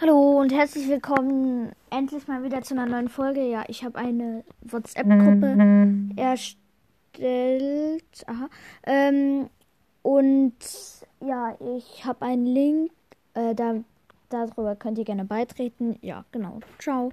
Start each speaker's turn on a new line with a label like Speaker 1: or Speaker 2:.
Speaker 1: Hallo und herzlich willkommen endlich mal wieder zu einer neuen Folge. Ja, ich habe eine WhatsApp-Gruppe erstellt. Aha. Ähm, und ja, ich habe einen Link. Äh, da, darüber könnt ihr gerne beitreten. Ja, genau. Ciao.